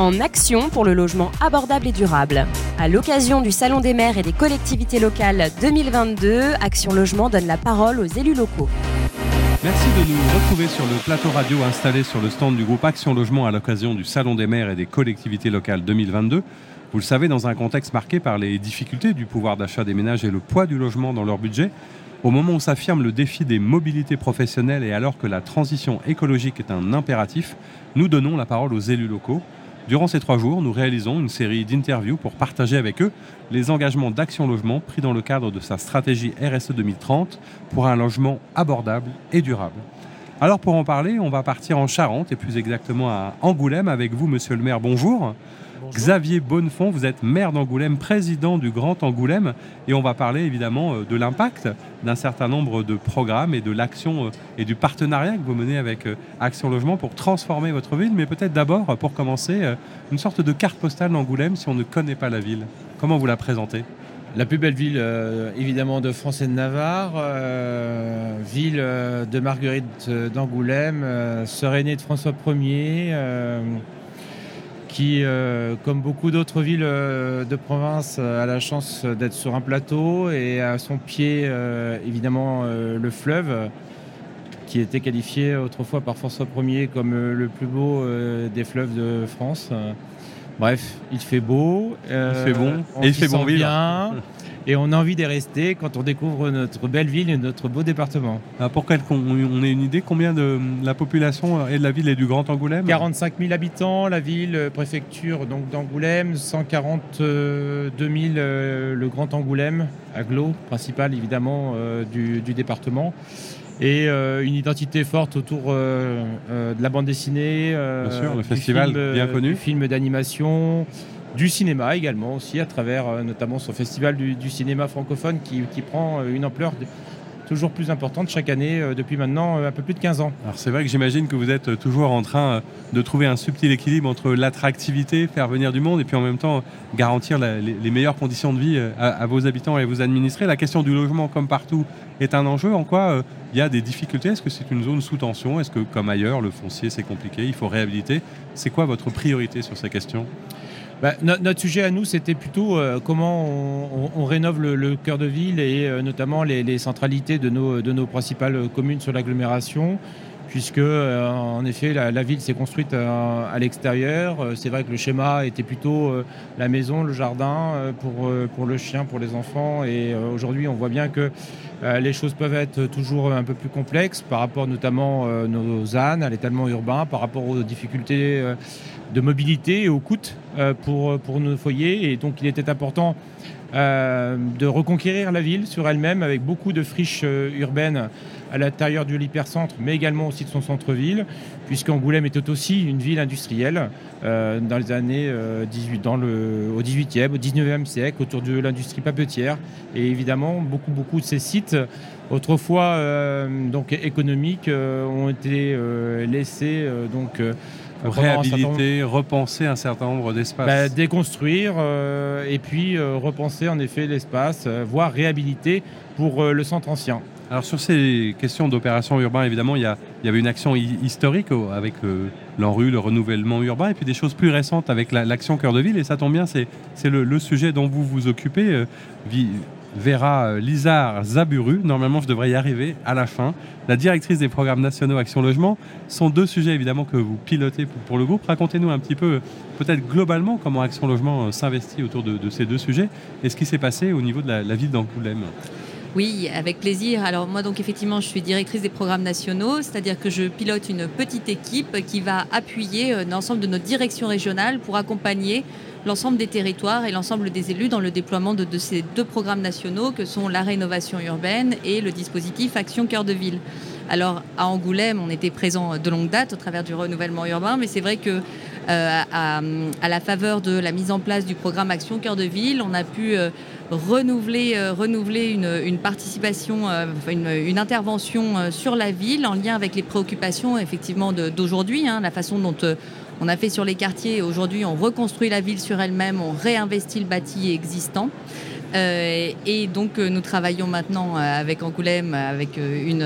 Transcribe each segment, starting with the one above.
en action pour le logement abordable et durable. À l'occasion du Salon des maires et des collectivités locales 2022, Action Logement donne la parole aux élus locaux. Merci de nous retrouver sur le plateau radio installé sur le stand du groupe Action Logement à l'occasion du Salon des maires et des collectivités locales 2022. Vous le savez, dans un contexte marqué par les difficultés du pouvoir d'achat des ménages et le poids du logement dans leur budget, au moment où s'affirme le défi des mobilités professionnelles et alors que la transition écologique est un impératif, nous donnons la parole aux élus locaux. Durant ces trois jours, nous réalisons une série d'interviews pour partager avec eux les engagements d'Action Logement pris dans le cadre de sa stratégie RSE 2030 pour un logement abordable et durable. Alors pour en parler, on va partir en Charente et plus exactement à Angoulême avec vous, monsieur le maire. Bonjour. Xavier Bonnefond, vous êtes maire d'Angoulême, président du Grand Angoulême, et on va parler évidemment euh, de l'impact d'un certain nombre de programmes et de l'action euh, et du partenariat que vous menez avec euh, Action Logement pour transformer votre ville. Mais peut-être d'abord, pour commencer, une sorte de carte postale d'Angoulême si on ne connaît pas la ville. Comment vous la présentez? La plus belle ville, évidemment, de France et de Navarre, ville de Marguerite d'Angoulême, sœur aînée de François Ier, qui, euh, comme beaucoup d'autres villes euh, de province, a la chance d'être sur un plateau et à son pied, euh, évidemment, le fleuve, qui était qualifié autrefois par François Ier comme le plus beau des fleuves de France. Bref, il fait beau. il fait bon. et il fait bon bien. et on a envie d'y rester quand on découvre notre belle ville et notre beau département. Ah, pour qu'on ait une idée, combien de la population est de la ville et du Grand Angoulême? 45 000 habitants, la ville, euh, préfecture donc d'Angoulême, 142 000 euh, le Grand Angoulême, aglo principal évidemment euh, du, département. Et une identité forte autour de la bande dessinée, bien sûr, le festival bien connu, film d'animation, du cinéma également aussi, à travers euh, notamment son festival du, cinéma francophone qui, prend euh, une ampleur toujours plus importante chaque année euh, depuis maintenant un peu plus de 15 ans. Alors c'est vrai que j'imagine que vous êtes toujours en train de trouver un subtil équilibre entre l'attractivité, faire venir du monde et puis en même temps garantir les, meilleures conditions de vie à, vos habitants et à vos administrés. La question du logement comme partout est un enjeu. En quoi il y a des difficultés. Est-ce que c'est une zone sous tension? Est-ce que comme ailleurs le foncier c'est compliqué, il faut réhabiliter? C'est quoi votre priorité sur ces questions? Bah, notre sujet à nous, c'était plutôt euh, comment on, rénove le, cœur de ville et euh, notamment les, centralités de nos, de nos principales communes sur l'agglomération puisque euh, en effet la, ville s'est construite à l'extérieur. c'est vrai que le schéma était plutôt la maison, le jardin pour, pour le chien, pour les enfants. Et aujourd'hui, on voit bien que les choses peuvent être toujours un peu plus complexes par rapport notamment nos ânes, à l'étalement urbain, par rapport aux difficultés de mobilité et aux coûts euh, pour, pour nos foyers. Et donc il était important euh, de reconquérir la ville sur elle-même avec beaucoup de friches euh, urbaines à l'intérieur de l'hypercentre, mais également aussi de son centre-ville, puisqu'Angoulême était aussi une ville industrielle dans les années 18, dans le, au 18e, au 19e siècle, autour de l'industrie papetière. Et évidemment, beaucoup, beaucoup de ces sites, autrefois donc économiques, ont été laissés donc réhabiliter, repenser un certain nombre d'espaces. Bah, déconstruire euh, et puis euh, repenser en effet l'espace, euh, voire réhabiliter pour le centre ancien. Alors sur ces questions d'opération urbain, évidemment, il y, y, avait une action historique avec l'ANRU, le renouvellement urbain, et puis des choses plus récentes avec l'action Cœur de Ville, et ça tombe bien, c'est le, le, sujet dont vous vous occupez. Vera euh, Lizard Zaburu. Normalement, je devrais y arriver à la fin. La directrice des programmes nationaux Action Logement sont deux sujets évidemment que vous pilotez pour, le groupe. Racontez-nous un petit peu, peut-être globalement, comment Action Logement euh, s'investit autour de, ces deux sujets et ce qui s'est passé au niveau de la, ville d'Angoulême. Oui, avec plaisir. Alors moi donc effectivement je suis directrice des programmes nationaux, c'est-à-dire que je pilote une petite équipe qui va appuyer euh, l'ensemble de notre direction régionale pour accompagner l'ensemble des territoires et l'ensemble des élus dans le déploiement de, ces deux programmes nationaux que sont la rénovation urbaine et le dispositif Action Cœur de Ville. Alors à Angoulême, on était présent de longue date au travers du renouvellement urbain, mais c'est vrai que euh, à, la faveur de la mise en place du programme Action Cœur de Ville, on a pu euh, renouveler, euh, renouveler une, participation, une, intervention sur la ville en lien avec les préoccupations effectivement d'aujourd'hui, hein, la façon dont on a fait sur les quartiers. Aujourd'hui, on reconstruit la ville sur elle-même, on réinvestit le bâti existant. Euh, et donc euh, nous travaillons maintenant euh, avec Angoulême, avec une,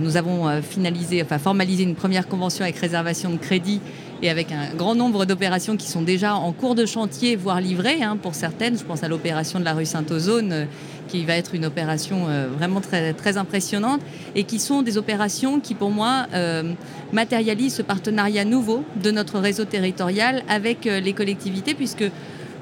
nous avons finalisé, formalisé une première convention avec réservation de crédit et avec un grand nombre d'opérations qui sont déjà en cours de chantier, voire livrées hein, pour certaines. Je pense à l'opération de la rue Saint-Ozone euh, qui va être une opération euh, vraiment très, très impressionnante et qui sont des opérations qui pour moi euh, matérialisent ce partenariat nouveau de notre réseau territorial avec les collectivités puisque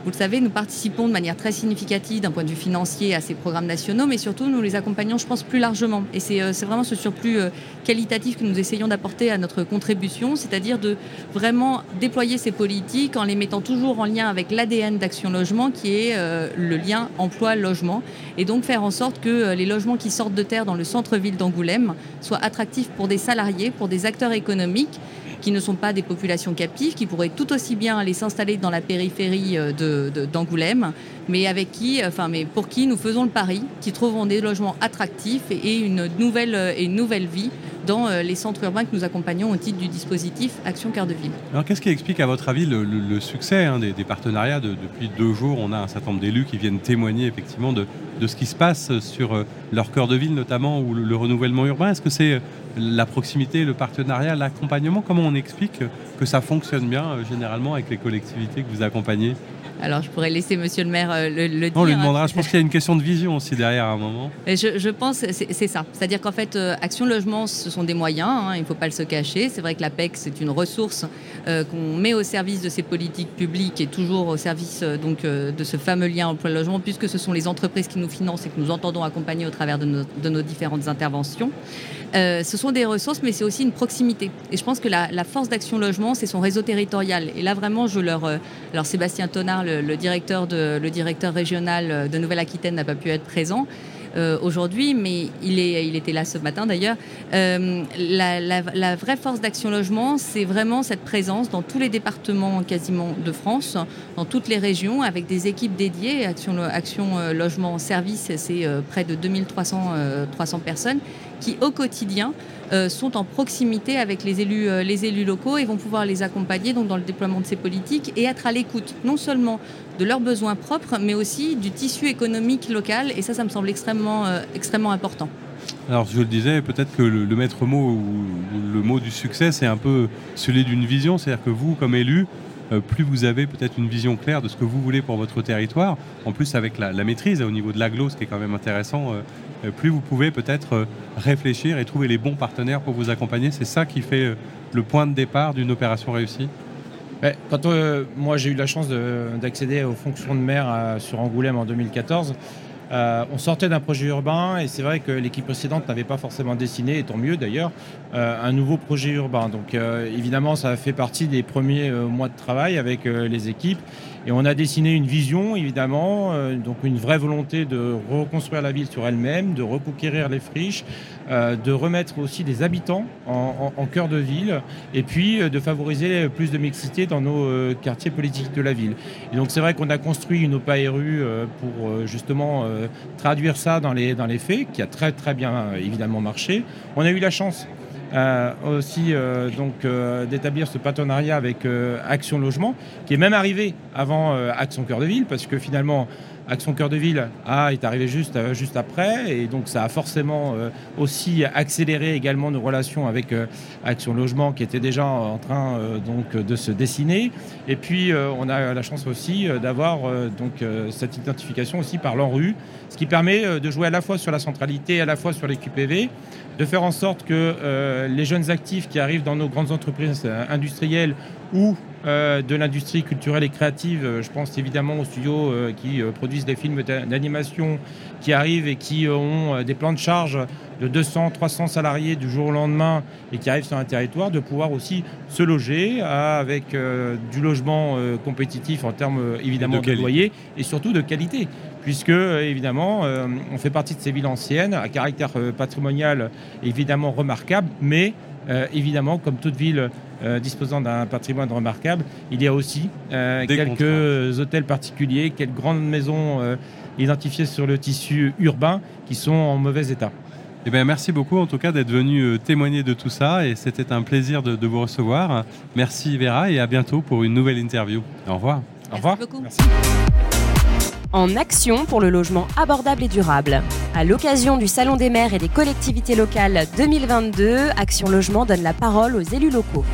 vous le savez, nous participons de manière très significative d'un point de vue financier à ces programmes nationaux, mais surtout nous les accompagnons, je pense, plus largement. Et c'est euh, vraiment ce surplus euh, qualitatif que nous essayons d'apporter à notre contribution, c'est-à-dire de vraiment déployer ces politiques en les mettant toujours en lien avec l'ADN d'Action Logement, qui est euh, le lien emploi-logement, et donc faire en sorte que les logements qui sortent de terre dans le centre-ville d'Angoulême soient attractifs pour des salariés, pour des acteurs économiques qui ne sont pas des populations captives, qui pourraient tout aussi bien aller s'installer dans la périphérie d'Angoulême, mais avec qui, enfin, mais pour qui nous faisons le pari, qui trouveront des logements attractifs et une nouvelle, et une nouvelle vie dans euh, les centres urbains que nous accompagnons au titre du dispositif Action Cœur de Ville. Alors qu'est-ce qui explique à votre avis le, succès hein, des, partenariats Depuis deux jours, on a un certain nombre d'élus qui viennent témoigner effectivement de, ce qui se passe sur euh, leur cœur de ville notamment ou le, renouvellement urbain. Est-ce que c'est euh, la proximité, le partenariat, l'accompagnement? Comment on explique que ça fonctionne bien généralement avec les collectivités que vous accompagnez? Alors, je pourrais laisser Monsieur le maire euh, le, le dire. On lui demandera. Je pense qu'il y a une question de vision aussi derrière à un moment. je, je pense c'est ça. C'est-à-dire qu'en fait, euh, Action Logement, ce sont des moyens. Hein, il ne faut pas le se cacher. C'est vrai que l'APEC, c'est une ressource euh, qu'on met au service de ces politiques publiques et toujours au service donc de ce fameux lien emploi-logement, puisque ce sont les entreprises qui nous financent et que nous entendons accompagner au travers de nos, de nos différentes interventions. ce sont des ressources, mais c'est aussi une proximité. Et je pense que la, la force d'Action Logement, c'est son réseau territorial. Et là, vraiment, je leur. alors, Sébastien Tonard, le, directeur de, le directeur régional de Nouvelle-Aquitaine n'a pas pu être présent. Euh, aujourd'hui, mais il, est, il était là ce matin d'ailleurs. Euh, la, vraie force d'Action Logement, c'est vraiment cette présence dans tous les départements quasiment de France, dans toutes les régions, avec des équipes dédiées. Action, Action euh, Logement Service, c'est près de 2300 300 personnes qui, au quotidien, euh, sont en proximité avec les élus, euh, les élus locaux et vont pouvoir les accompagner donc, dans le déploiement de ces politiques et être à l'écoute non seulement de leurs besoins propres, mais aussi du tissu économique local. Et ça, ça me semble extrêmement, euh, extrêmement important. Alors je le disais, peut-être que le, maître mot ou le mot du succès, c'est un peu celui d'une vision, c'est-à-dire que vous, comme élu, plus vous avez peut-être une vision claire de ce que vous voulez pour votre territoire, en plus avec la, maîtrise au niveau de l'aglo, ce qui est quand même intéressant, euh, plus vous pouvez peut-être euh, réfléchir et trouver les bons partenaires pour vous accompagner. C'est ça qui fait euh, le point de départ d'une opération réussie Quand moi j'ai eu la chance d'accéder aux fonctions de maire sur Angoulême en 2014, on sortait d'un projet urbain et c'est vrai que l'équipe précédente n'avait pas forcément dessiné, et tant mieux d'ailleurs, un nouveau projet urbain. Donc évidemment ça fait partie des premiers mois de travail avec les équipes et on a dessiné une vision, évidemment, euh, donc une vraie volonté de reconstruire la ville sur elle-même, de reconquérir les friches, euh, de remettre aussi des habitants en, cœur de ville, et puis euh, de favoriser plus de mixité dans nos quartiers politiques de la ville. Et donc c'est vrai qu'on a construit une OPA-RU pour justement traduire ça dans les, dans les faits, qui a très très bien évidemment marché. On a eu la chance euh, aussi euh, donc euh, d'établir ce partenariat avec Action Logement, qui est même arrivé avant Action Cœur de Ville, parce que finalement Action Cœur de Ville A est arrivé juste, juste après, et donc ça a forcément aussi accéléré également nos relations avec Action Logement, qui était déjà en train donc de se dessiner. Et puis on a la chance aussi d'avoir cette identification aussi par l'ANRU, ce qui permet de jouer à la fois sur la centralité, à la fois sur les QPV de faire en sorte que euh, les jeunes actifs qui arrivent dans nos grandes entreprises euh, industrielles ou euh, de l'industrie culturelle et créative, je pense évidemment aux studios qui produisent des films d'animation qui arrivent et qui ont des plans de charge de 200, 300 salariés du jour au lendemain et qui arrivent sur un territoire, de pouvoir aussi se loger avec du logement compétitif en termes évidemment de, de loyer et surtout de qualité. Puisque euh, évidemment euh, on fait partie de ces villes anciennes à caractère euh, patrimonial évidemment remarquable, mais évidemment comme toute ville disposant d'un patrimoine remarquable, il y a aussi quelques hôtels particuliers, quelques grandes maisons identifiées sur le tissu urbain qui sont en mauvais état. Eh bien, merci beaucoup en tout cas d'être venu témoigner de tout ça et c'était un plaisir de, vous recevoir. Merci Vera et à bientôt pour une nouvelle interview. Au revoir. Au revoir. Beaucoup. Merci en action pour le logement abordable et durable. À l'occasion du Salon des maires et des collectivités locales 2022, Action Logement donne la parole aux élus locaux.